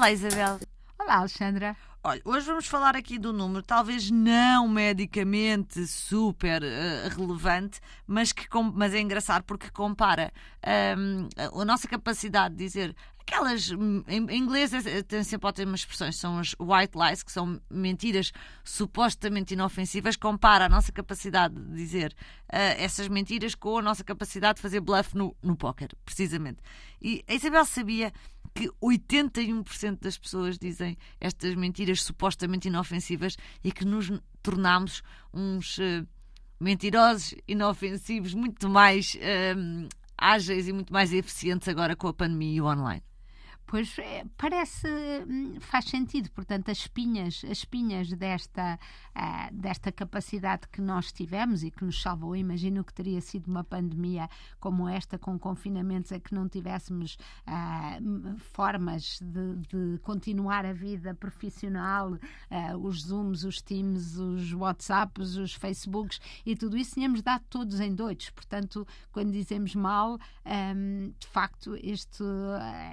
Olá, Isabel. Olá, Alexandra. Olha, hoje vamos falar aqui do número, talvez não medicamente super uh, relevante, mas, que, mas é engraçado porque compara um, a nossa capacidade de dizer aquelas. Em, inglês é, tem sempre ótimas expressões, são as white lies, que são mentiras supostamente inofensivas, compara a nossa capacidade de dizer uh, essas mentiras com a nossa capacidade de fazer bluff no, no póquer, precisamente. E a Isabel sabia que 81% das pessoas dizem estas mentiras supostamente inofensivas e que nos tornamos uns uh, mentirosos inofensivos muito mais uh, ágeis e muito mais eficientes agora com a pandemia e o online. Pois é, parece, hum, faz sentido, portanto, as espinhas, as espinhas desta, uh, desta capacidade que nós tivemos e que nos salvou, imagino que teria sido uma pandemia como esta, com confinamentos, a que não tivéssemos uh, formas de, de, continuar a vida profissional, uh, os Zooms, os Teams, os WhatsApps, os Facebooks e tudo isso, tínhamos dado todos em doidos. Portanto, quando dizemos mal, um, de facto, este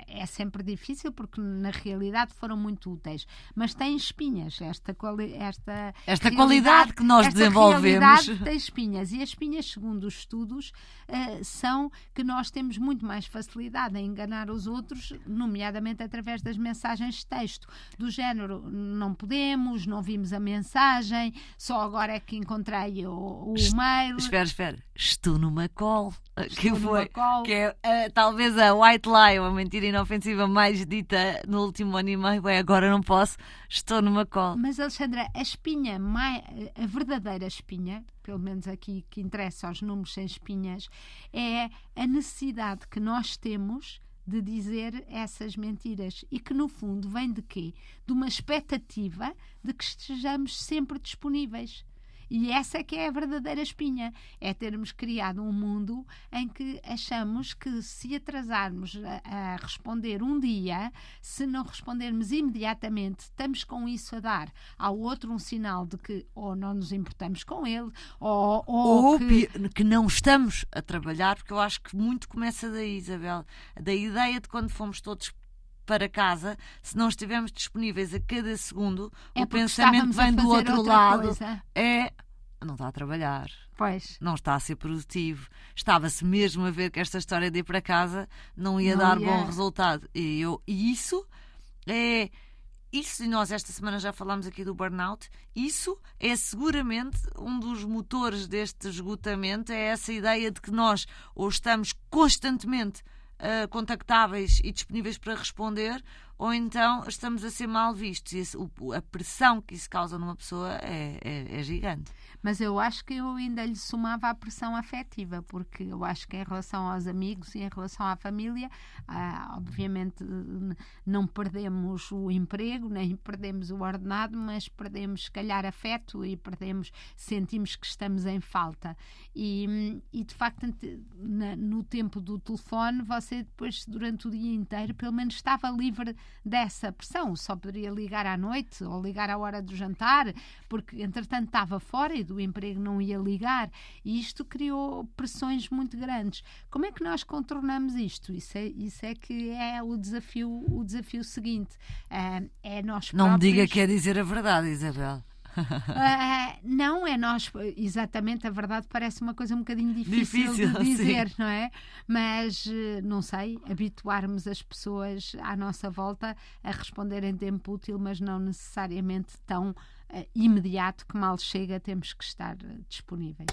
é sempre difícil porque na realidade foram muito úteis, mas tem espinhas. Esta, quali esta, esta qualidade que nós esta desenvolvemos tem espinhas e as espinhas, segundo os estudos, uh, são que nós temos muito mais facilidade em enganar os outros, nomeadamente através das mensagens de texto, do género não podemos, não vimos a mensagem, só agora é que encontrei o, o mail. Espera, espera, estou numa call. Estou que foi, call. que é uh, talvez a white lie, uma mentira inofensiva mais dita no último ano e meio, é agora não posso, estou numa cola. Mas Alexandra, a espinha, a verdadeira espinha, pelo menos aqui que interessa aos números sem espinhas, é a necessidade que nós temos de dizer essas mentiras e que no fundo vem de quê? De uma expectativa de que estejamos sempre disponíveis. E essa é que é a verdadeira espinha. É termos criado um mundo em que achamos que se atrasarmos a, a responder um dia, se não respondermos imediatamente, estamos com isso a dar ao outro um sinal de que ou não nos importamos com ele, ou, ou, ou que... que não estamos a trabalhar, porque eu acho que muito começa daí, Isabel, da ideia de quando fomos todos para casa, se não estivermos disponíveis a cada segundo, é o pensamento vem do outro lado. Coisa. É não está a trabalhar. Pois. Não está a ser produtivo. Estava-se mesmo a ver que esta história de ir para casa não ia não dar ia. bom resultado. E, eu, e isso é. Isso, e nós esta semana já falámos aqui do burnout, isso é seguramente um dos motores deste esgotamento, é essa ideia de que nós ou estamos constantemente uh, contactáveis e disponíveis para responder, ou então estamos a ser mal vistos. E a pressão que isso causa numa pessoa é, é, é, gigante. Mas eu acho que eu ainda lhe somava a pressão afetiva, porque eu acho que em relação aos amigos e em relação à família, ah, obviamente não perdemos o emprego, nem perdemos o ordenado, mas perdemos, se calhar, afeto e perdemos, sentimos que estamos em falta. E, e de facto, na, no tempo do telefone, você depois, durante o dia inteiro, pelo menos estava livre dessa pressão. Só poderia ligar à noite ou ligar à hora do jantar, porque entretanto estava fora e do emprego não ia ligar. E isto criou pressões muito grandes. Como é que nós contornamos isto? Isso é, isso é que é o desafio, o desafio seguinte. Uh, é nós próprios... Não me diga que é dizer a verdade, Isabel. Uh, não é nós, exatamente, a verdade parece uma coisa um bocadinho difícil, difícil de dizer, sim. não é? Mas eh, não sei, habituarmos as pessoas à nossa volta a responder em tempo útil, mas não necessariamente tão uh, imediato que mal chega, temos que estar uh, disponíveis.